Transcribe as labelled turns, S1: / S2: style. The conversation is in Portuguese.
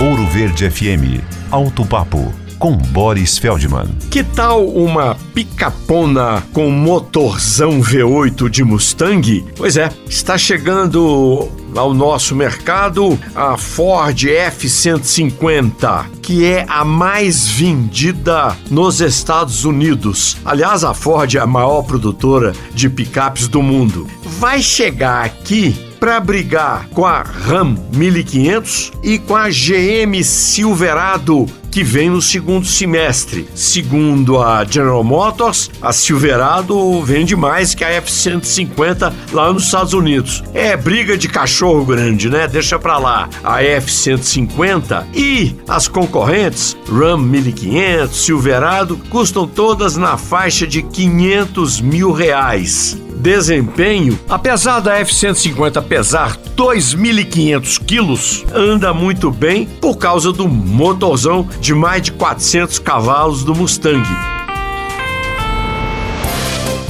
S1: Ouro Verde FM. Alto Papo com Boris Feldman.
S2: Que tal uma picapona com motorzão V8 de Mustang? Pois é, está chegando ao nosso mercado a Ford F-150, que é a mais vendida nos Estados Unidos. Aliás, a Ford é a maior produtora de picapes do mundo. Vai chegar aqui para brigar com a Ram 1500 e com a GM Silverado que vem no segundo semestre. Segundo a General Motors, a Silverado vende mais que a F-150 lá nos Estados Unidos. É briga de cachorro grande, né? Deixa pra lá. A F-150 e as concorrentes, Ram 1500, Silverado, custam todas na faixa de 500 mil reais desempenho, apesar da F-150 pesar 2.500 quilos, anda muito bem por causa do motorzão de mais de 400 cavalos do Mustang.